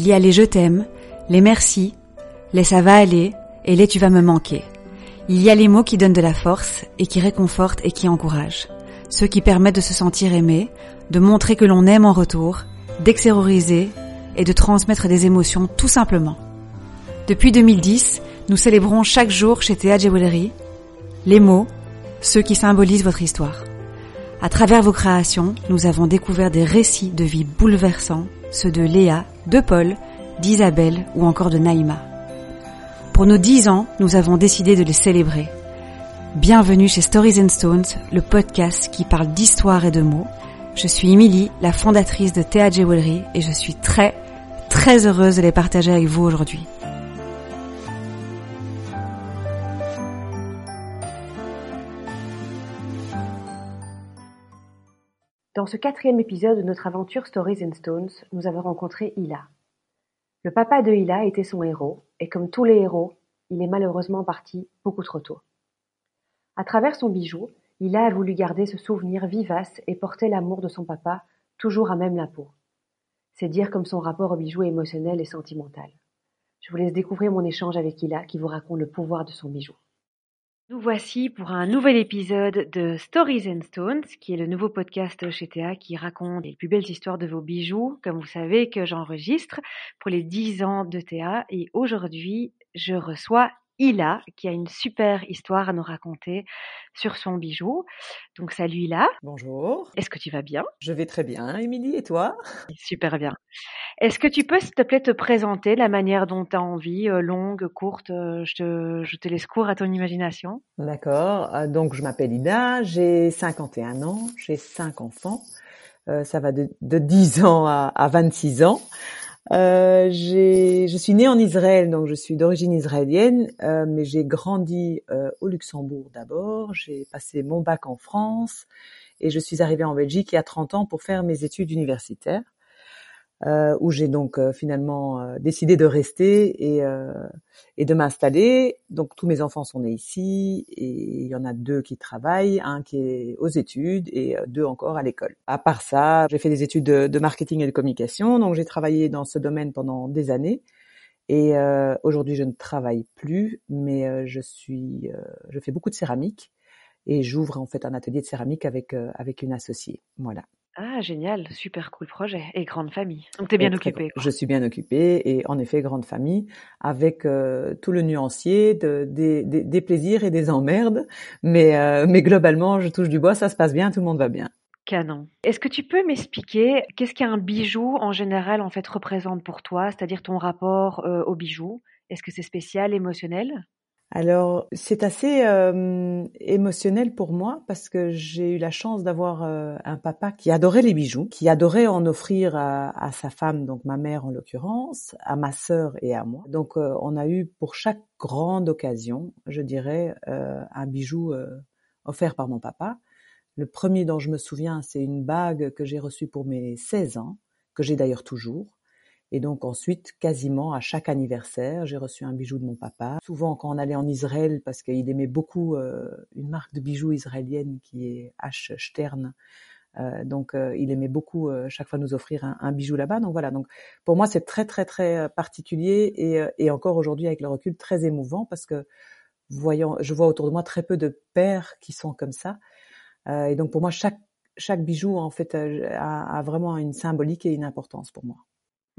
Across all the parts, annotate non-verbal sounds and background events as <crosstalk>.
Il y a les je t'aime, les merci, les ça va aller et les tu vas me manquer. Il y a les mots qui donnent de la force et qui réconfortent et qui encouragent. Ceux qui permettent de se sentir aimé, de montrer que l'on aime en retour, d'extérioriser et de transmettre des émotions tout simplement. Depuis 2010, nous célébrons chaque jour chez Théa Jewelry les mots, ceux qui symbolisent votre histoire. À travers vos créations, nous avons découvert des récits de vie bouleversants, ceux de Léa, de Paul, d'Isabelle ou encore de Naïma. Pour nos dix ans, nous avons décidé de les célébrer. Bienvenue chez Stories and Stones, le podcast qui parle d'histoire et de mots. Je suis Emily, la fondatrice de Théa Jewelry et je suis très, très heureuse de les partager avec vous aujourd'hui. Dans ce quatrième épisode de notre aventure Stories and Stones, nous avons rencontré Hila. Le papa de Hila était son héros, et comme tous les héros, il est malheureusement parti beaucoup trop tôt. À travers son bijou, Hila a voulu garder ce souvenir vivace et porter l'amour de son papa toujours à même la peau. C'est dire comme son rapport au bijou est émotionnel et sentimental. Je vous laisse découvrir mon échange avec Hila qui vous raconte le pouvoir de son bijou. Nous voici pour un nouvel épisode de Stories and Stones, qui est le nouveau podcast chez Théa qui raconte les plus belles histoires de vos bijoux, comme vous savez que j'enregistre pour les 10 ans de Théa. Et aujourd'hui, je reçois Ila, qui a une super histoire à nous raconter sur son bijou. Donc salut Ila. Bonjour. Est-ce que tu vas bien? Je vais très bien, Émilie, et toi? Super bien. Est-ce que tu peux, s'il te plaît, te présenter la manière dont tu as envie, euh, longue, courte euh, je, te, je te laisse court à ton imagination? D'accord. Euh, donc, je m'appelle Ida, j'ai 51 ans, j'ai 5 enfants. ça va de, de 10 ans à, à 26 ans. Euh, je suis née en Israël, donc je suis d'origine israélienne, euh, mais j'ai grandi euh, au Luxembourg d'abord. J'ai passé mon bac en France et je suis arrivée en Belgique il y a 30 ans pour faire mes études universitaires. Euh, où j'ai donc euh, finalement euh, décidé de rester et, et de m'installer. Donc tous mes enfants sont nés ici et il y en a deux qui travaillent, un qui est aux études et deux encore à l'école. À part ça, j'ai fait des études de, marketing et de communication, donc j'ai travaillé dans ce domaine pendant des années. Et aujourd'hui, je ne travaille plus, mais je suis, je fais beaucoup de céramique et j'ouvre en fait un atelier de céramique avec avec une associée. Voilà. Ah génial, super cool projet et grande famille. Donc tu es bien occupée. Je suis bien occupée et en effet grande famille avec euh, tout le nuancier de, des, des, des, plaisirs et des emmerdes, mais euh, mais globalement je touche du bois, ça se passe bien, tout le monde va bien. Canon. Est-ce que tu peux m'expliquer qu'est-ce qu'un bijou en général en fait représente pour toi, c'est-à-dire ton rapport euh, au bijou? Est-ce que c'est spécial, émotionnel? Alors, c'est assez euh, émotionnel pour moi parce que j'ai eu la chance d'avoir euh, un papa qui adorait les bijoux, qui adorait en offrir à, sa femme, donc ma mère en l'occurrence, à ma sœur et à moi. Donc, euh, on a eu pour chaque grande occasion, je dirais, un bijou offert par mon papa. Le premier dont je me souviens, c'est une bague que j'ai reçue pour mes 16 ans, que j'ai d'ailleurs toujours. Et donc ensuite, quasiment à chaque anniversaire, j'ai reçu un bijou de mon papa. Souvent quand on allait en Israël, parce qu'il aimait beaucoup euh, une marque de bijoux israélienne qui est H. Stern. Euh, donc euh, il aimait beaucoup chaque fois nous offrir un, bijou là-bas. Donc voilà. Donc pour moi c'est très très très particulier et, et encore aujourd'hui avec le recul très émouvant parce que voyant, je vois autour de moi très peu de pères qui sont comme ça. et donc pour moi chaque chaque bijou en fait a vraiment une symbolique et une importance pour moi.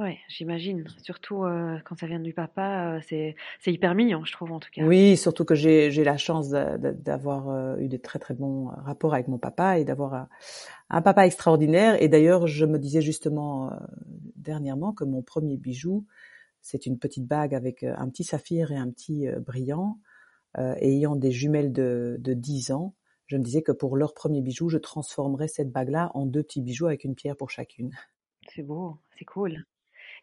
Ouais, j'imagine. Surtout euh, quand ça vient du papa, euh, c'est c'est hyper mignon, je trouve en tout cas. Oui, surtout que j'ai j'ai la chance d'avoir euh, eu de très très bons rapports avec mon papa et d'avoir un, papa extraordinaire. Et d'ailleurs, je me disais justement dernièrement que mon premier bijou, c'est une petite bague avec un petit saphir et un petit brillant, ayant des jumelles de de 10 ans. Je me disais que pour leur premier bijou, je transformerais cette bague-là en deux petits bijoux avec une pierre pour chacune. C'est beau, c'est cool.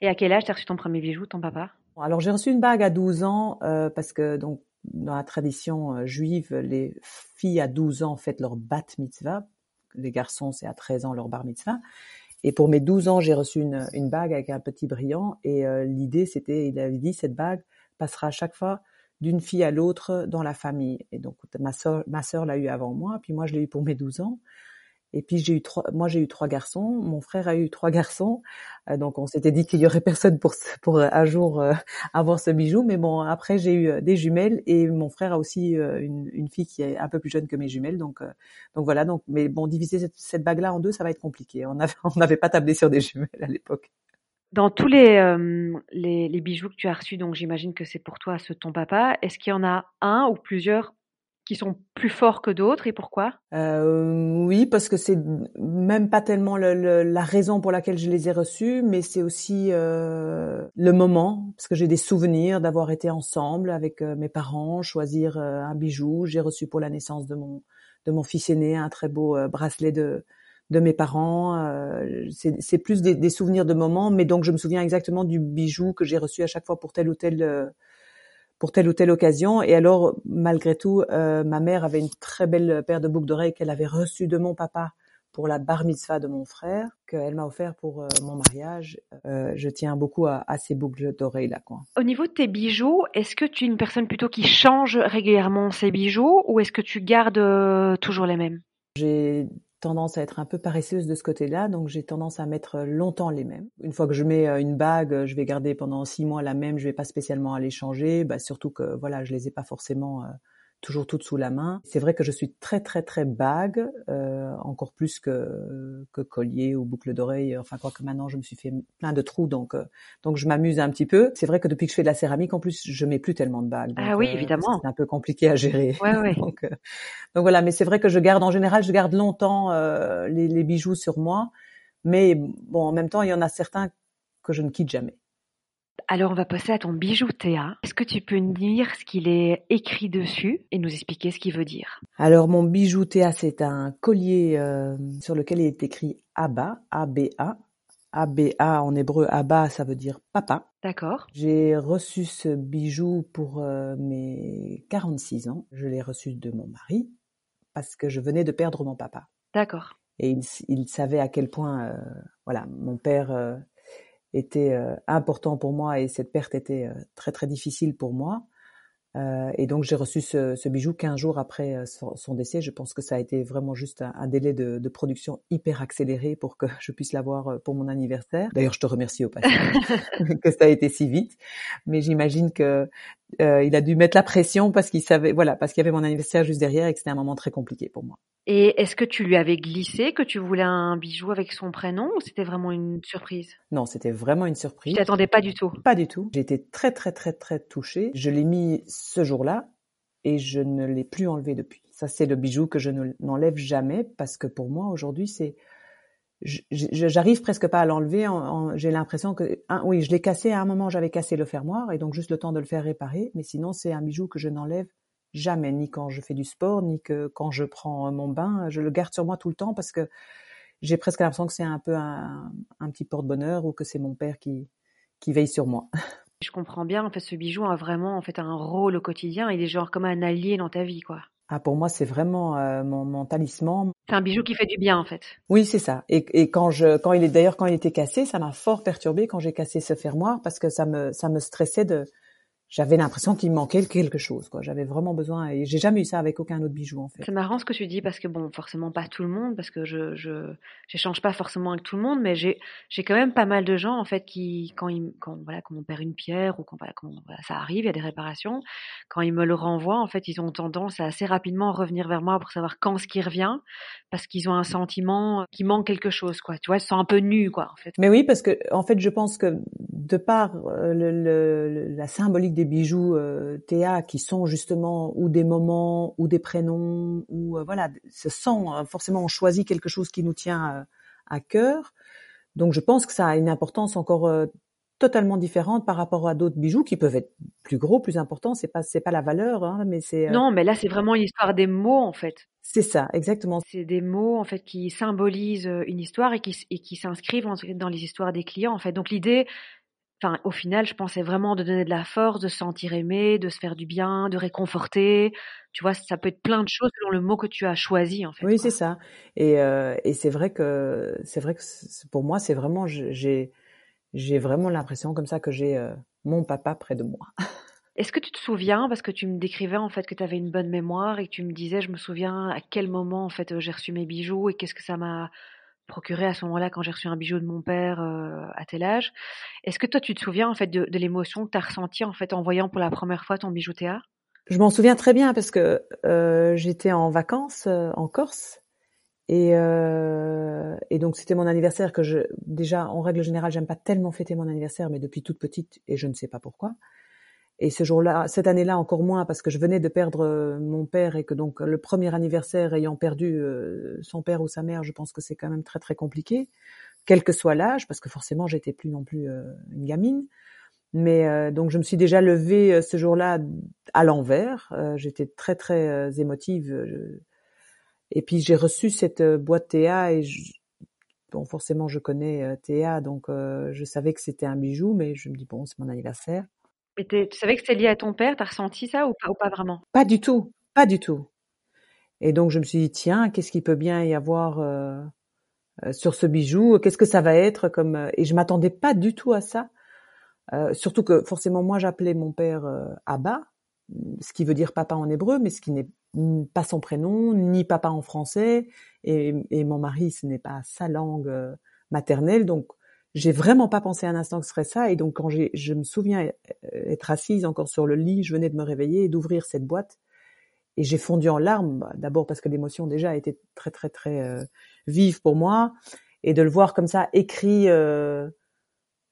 Et à quel âge t'as reçu ton premier bijou, ton papa? Alors j'ai reçu une bague à 12 ans euh, parce que donc dans la tradition euh, juive, les filles à 12 ans fêtent leur bat mitzvah, les garçons c'est à 13 ans leur bar mitzvah. Et pour mes 12 ans, j'ai reçu une, une, bague avec un petit brillant et euh, l'idée c'était, il avait dit cette bague passera à chaque fois d'une fille à l'autre dans la famille. Et donc ma soeur, ma l'a eu avant moi, puis moi je l'ai eu pour mes 12 ans. Et puis j'ai eu trois, moi j'ai eu trois garçons, mon frère a eu trois garçons, euh, donc on s'était dit qu'il y aurait <laughs> personne pour pour un jour euh, avoir ce bijou. Mais bon, après j'ai eu des jumelles et mon frère a aussi une, fille qui est un peu plus jeune que mes jumelles, donc donc voilà. Donc mais bon, diviser cette, cette bague-là en deux, ça va être compliqué. On <laughs> n'avait pas tablé sur des jumelles à l'époque. Dans tous les, les, bijoux que tu as reçus, donc j'imagine que c'est pour toi de ton papa, est-ce qu'il y en a un ou plusieurs qui sont plus forts que d'autres et pourquoi? Euh, Oui, parce que c'est même pas tellement le, la raison pour laquelle je les ai reçus, mais c'est aussi euh, le moment, parce que j'ai des souvenirs d'avoir été ensemble avec euh, mes parents, choisir euh, un bijou. J'ai reçu pour la naissance de mon de mon fils aîné un très beau euh, bracelet de de mes parents. C'est plus des, souvenirs de moments, mais donc je me souviens exactement du bijou que j'ai reçu à chaque fois pour telle ou euh, pour telle ou telle occasion. Et alors, malgré tout, euh, ma mère avait une très belle paire de boucles d'oreilles qu'elle avait reçue de mon papa pour la bar mitzvah de mon frère, qu'elle m'a offert pour euh, mon mariage. Euh, je tiens beaucoup à, à ces boucles d'oreilles là. Quoi. Au niveau de tes bijoux, est-ce que tu es une personne plutôt qui change régulièrement ses bijoux ou est-ce que tu gardes toujours les mêmes? J'ai tendance à être un peu paresseuse de ce côté-là, donc j'ai tendance à mettre longtemps les mêmes. Une fois que je mets euh, une bague, je vais garder pendant six mois la même, je vais pas spécialement aller changer, bah surtout que voilà, je les ai pas forcément euh, toujours toutes sous la main. C'est vrai que je suis très très très bague, euh, encore plus que que collier ou boucle d'oreille. Enfin quoi que maintenant je me suis fait plein de trous, donc euh, donc je m'amuse un petit peu. C'est vrai que depuis que je fais de la céramique, en plus je mets plus tellement de bagues. ah oui, euh, évidemment. C'est un peu compliqué à gérer. Ouais, ouais. <laughs> donc, euh, donc voilà, mais c'est vrai que je garde en général, je garde longtemps les, les bijoux sur moi, mais bon en même temps il y en a certains que je ne quitte jamais. Alors on va passer à ton bijou Théa. Est-ce que tu peux nous dire ce qu'il est écrit dessus et nous expliquer ce qu'il veut dire? Alors mon bijou Théa, c'est un collier euh, sur lequel il est écrit Abba, A-B-A. A-B-A en hébreu, Abba, ça veut dire papa. D'accord. J'ai reçu ce bijou pour euh, mes 46 ans. Je l'ai reçu de mon mari parce que je venais de perdre mon papa. D'accord. Et il, il, savait à quel point, euh, voilà, mon père était euh, important pour moi et cette perte était euh, très très difficile pour moi. Euh, et donc j'ai reçu ce, ce, bijou 15 jours après son, son, décès. Je pense que ça a été vraiment juste un, un délai de, de, production hyper accéléré pour que je puisse l'avoir pour mon anniversaire. D'ailleurs, je te remercie au passage <laughs> <laughs> que ça a été si vite. Mais j'imagine que euh, il a dû mettre la pression parce qu'il savait, voilà, parce qu'il y avait mon anniversaire juste derrière et que c'était un moment très compliqué pour moi. Et est-ce que tu lui avais glissé que tu voulais un bijou avec son prénom ou c'était vraiment une surprise? Non, c'était vraiment une surprise. Tu t'attendais pas du tout? Pas du tout. Été très très très très touchée. Je l'ai mis ce jour-là et je ne l'ai plus enlevé depuis. Ça, c'est le bijou que je n'enlève jamais parce que pour moi aujourd'hui, c'est j'arrive presque pas à l'enlever. J'ai l'impression que, oui, je l'ai cassé à un moment, j'avais cassé le fermoir et donc juste le temps de le faire réparer. Mais sinon, c'est un bijou que je n'enlève jamais, ni quand je fais du sport, ni que quand je prends mon bain. Je le garde sur moi tout le temps parce que j'ai presque l'impression que c'est un peu un, un petit porte-bonheur ou que c'est mon père qui, qui veille sur moi. <laughs> Je comprends bien. En fait, ce bijou a vraiment en fait un rôle au quotidien. Il est genre comme un allié dans ta vie, quoi. Ah, pour moi, c'est vraiment euh, mon, mon, talisman. C'est un bijou qui fait du bien, en fait. Oui, c'est ça. Et, et, quand je, quand il est d'ailleurs quand il était cassé, ça m'a fort perturbé quand j'ai cassé ce fermoir parce que ça me, ça me stressait de, j'avais l'impression qu'il me manquait quelque chose quoi. J'avais vraiment besoin et j'ai jamais eu ça avec aucun autre bijou en fait. C'est marrant ce que tu dis parce que bon forcément pas tout le monde parce que je je j'échange pas forcément avec tout le monde mais j'ai j'ai quand même pas mal de gens en fait qui quand ils quand voilà quand on perd une pierre ou quand voilà, quand voilà, ça arrive il y a des réparations quand ils me le renvoient en fait ils ont tendance à assez rapidement revenir vers moi pour savoir quand ce qui revient parce qu'ils ont un sentiment qui manque quelque chose quoi. Tu vois ils sont un peu nus quoi en fait. Mais oui parce que en fait je pense que de par euh, le, le, la symbolique des bijoux euh, Théa qui sont justement ou des moments ou des prénoms ou euh, voilà, ce sont euh, forcément on choisit quelque chose qui nous tient euh, à cœur. Donc je pense que ça a une importance encore euh, totalement différente par rapport à d'autres bijoux qui peuvent être plus gros, plus importants. C'est pas c'est pas la valeur, hein, mais c'est non, mais là c'est vraiment une histoire des mots en fait. C'est ça, exactement. C'est des mots en fait qui symbolisent une histoire et qui et qui s'inscrivent dans les histoires des clients en fait. Donc l'idée Enfin, au final, je pensais vraiment de donner de la force, de se sentir aimé, de se faire du bien, de réconforter. Tu vois, ça peut être plein de choses selon le mot que tu as choisi, en fait. Oui, c'est ça. Et, euh, et c'est vrai que c'est vrai que pour moi, c'est vraiment j'ai j'ai vraiment l'impression comme ça que j'ai euh, mon papa près de moi. Est-ce que tu te souviens, parce que tu me décrivais en fait que tu avais une bonne mémoire et que tu me disais, je me souviens à quel moment en fait j'ai reçu mes bijoux et qu'est-ce que ça m'a procuré à ce moment-là quand j'ai reçu un bijou de mon père euh, à tel âge. Est-ce que toi tu te souviens en fait de, l'émotion que tu as ressentie en fait en voyant pour la première fois ton bijou Théa? Je m'en souviens très bien parce que euh, j'étais en vacances euh, en Corse et, et donc c'était mon anniversaire que je déjà en règle générale j'aime pas tellement fêter mon anniversaire mais depuis toute petite et je ne sais pas pourquoi. Et ce jour-là, cette année-là encore moins parce que je venais de perdre euh, mon père et que donc le premier anniversaire ayant perdu euh, son père ou sa mère, je pense que c'est quand même très très compliqué, quel que soit l'âge, parce que forcément j'étais plus non plus euh, une gamine. Mais donc je me suis déjà levée ce jour-là à l'envers. j'étais très très émotive. Et puis j'ai reçu cette boîte Théa et bon forcément je connais Théa donc je savais que c'était un bijou, mais je me dis bon c'est mon anniversaire. Mais tu savais que c'était lié à ton père, t'as ressenti ça ou pas, ou pas vraiment? Pas du tout, pas du tout. Et donc je me suis dit tiens, qu'est-ce qu'il peut bien y avoir euh, euh, sur ce bijou? Qu'est-ce que ça va être comme euh, Et je m'attendais pas du tout à ça. surtout que forcément moi j'appelais mon père Abba, ce qui veut dire papa en hébreu, mais ce qui n'est pas son prénom, ni papa en français, et, et mon mari ce n'est pas sa langue maternelle, donc j'ai vraiment pas pensé un instant que ce serait ça. Et donc, quand j'ai, je me souviens euh, être assise encore sur le lit, je venais de me réveiller et d'ouvrir cette boîte. Et j'ai fondu en larmes, bah, d'abord parce que l'émotion déjà était très, très, très euh, vive pour moi. Et de le voir comme ça écrit euh,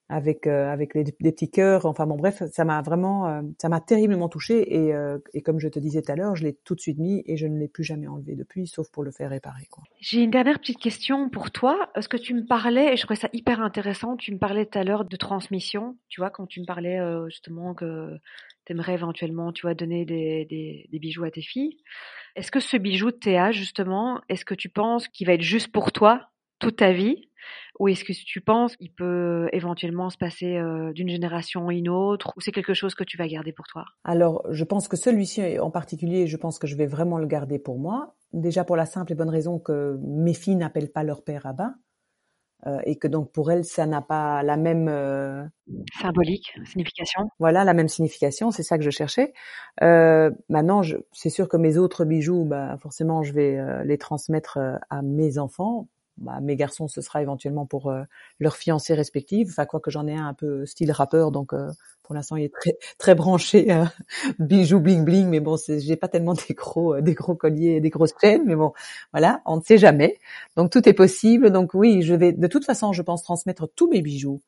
avec euh, avec les, des petits cœurs. Enfin bon, bref, ça m'a vraiment, euh, ça m'a terriblement touchée. Et, euh, et comme je te disais tout à l'heure, je l'ai tout de suite mis et je ne l'ai plus jamais enlevé depuis, sauf pour le faire réparer. J'ai une dernière petite question pour toi. Est-ce que tu me parlais, et je trouvais ça hyper intéressant, tu me parlais tout à l'heure de transmission. Tu vois, quand tu me parlais justement que tu aimerais éventuellement, tu vois, donner des, des bijoux à tes filles. Est-ce que ce bijou de Théa, justement, est-ce que tu penses qu'il va être juste pour toi toute ta vie? Ou est-ce que tu penses qu'il peut éventuellement se passer euh, d'une génération à une autre Ou c'est quelque chose que tu vas garder pour toi? Alors, je pense que celui-ci en particulier, je pense que je vais vraiment le garder pour moi. Déjà pour la simple et bonne raison que mes filles n'appellent pas leur père Abba. Euh, et que donc pour elles, ça n'a pas la même euh, symbolique, signification. Voilà, la même signification, c'est ça que je cherchais. Euh, maintenant, c'est sûr que mes autres bijoux, bah, forcément, je vais les transmettre à mes enfants bah, mes garçons, ce sera éventuellement pour euh, leurs fiancées respectives. Enfin, quoi que j'en ai un un peu style rappeur, donc euh, pour l'instant, il est très très branché euh, <laughs> bijoux bling bling. Mais bon, j'ai pas tellement des gros des gros colliers, et des grosses chaînes. Mais bon, voilà, on ne sait jamais. Donc tout est possible. Donc oui, je vais de toute façon, je pense transmettre tous mes bijoux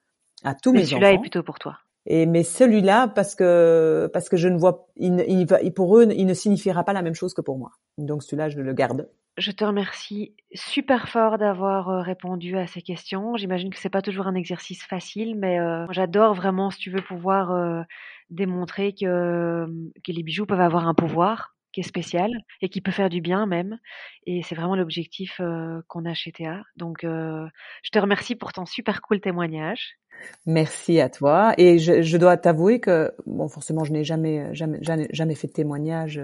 à tous mes enfants. Celui-là est plutôt pour toi. Et mais celui-là, parce que parce que je ne vois, il, il va, pour eux, il ne signifiera pas la même chose que pour moi. Donc celui-là, je le garde. Je te remercie super fort d'avoir euh, répondu à ces questions. J'imagine que c'est pas toujours un exercice facile, mais euh, j'adore vraiment, si tu veux, pouvoir euh, démontrer que, les bijoux peuvent avoir un pouvoir qui est spécial et qui peut faire du bien même. Et c'est vraiment l'objectif qu'on a chez Théa. Donc, je te remercie pour ton super cool témoignage. Merci à toi. Et je, dois t'avouer que, bon, forcément, je n'ai jamais, jamais, jamais fait de témoignage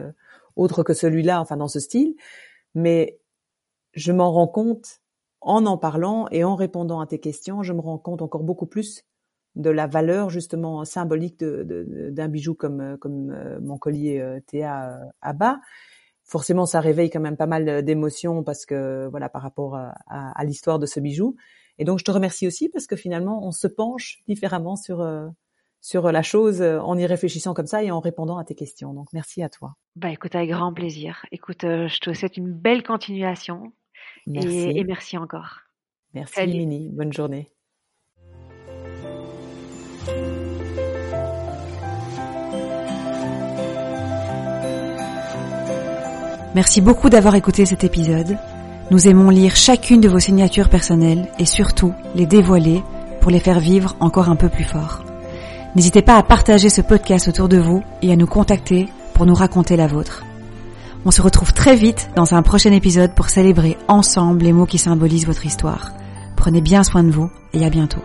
autre que celui-là, enfin dans ce style mais je m'en rends compte en en parlant et en répondant à tes questions, je me rends compte encore beaucoup plus de la valeur justement symbolique d'un bijou comme comme euh, mon collier euh, Théa euh, à bas. Forcément, ça réveille quand même pas mal d'émotions parce que voilà par rapport à, l'histoire de ce bijou. Et donc je te remercie aussi parce que finalement on se penche différemment sur sur la chose euh, en y réfléchissant comme ça et en répondant à tes questions. Donc merci à toi. Bah écoute, avec grand plaisir. Écoute, euh, je te souhaite une belle continuation merci. Et, merci encore. Merci Mini, bonne journée. Merci beaucoup d'avoir écouté cet épisode. Nous aimons lire chacune de vos signatures personnelles et surtout les dévoiler pour les faire vivre encore un peu plus fort. N'hésitez pas à partager ce podcast autour de vous et à nous contacter pour nous raconter la vôtre. On se retrouve très vite dans un prochain épisode pour célébrer ensemble les mots qui symbolisent votre histoire. Prenez bien soin de vous et à bientôt.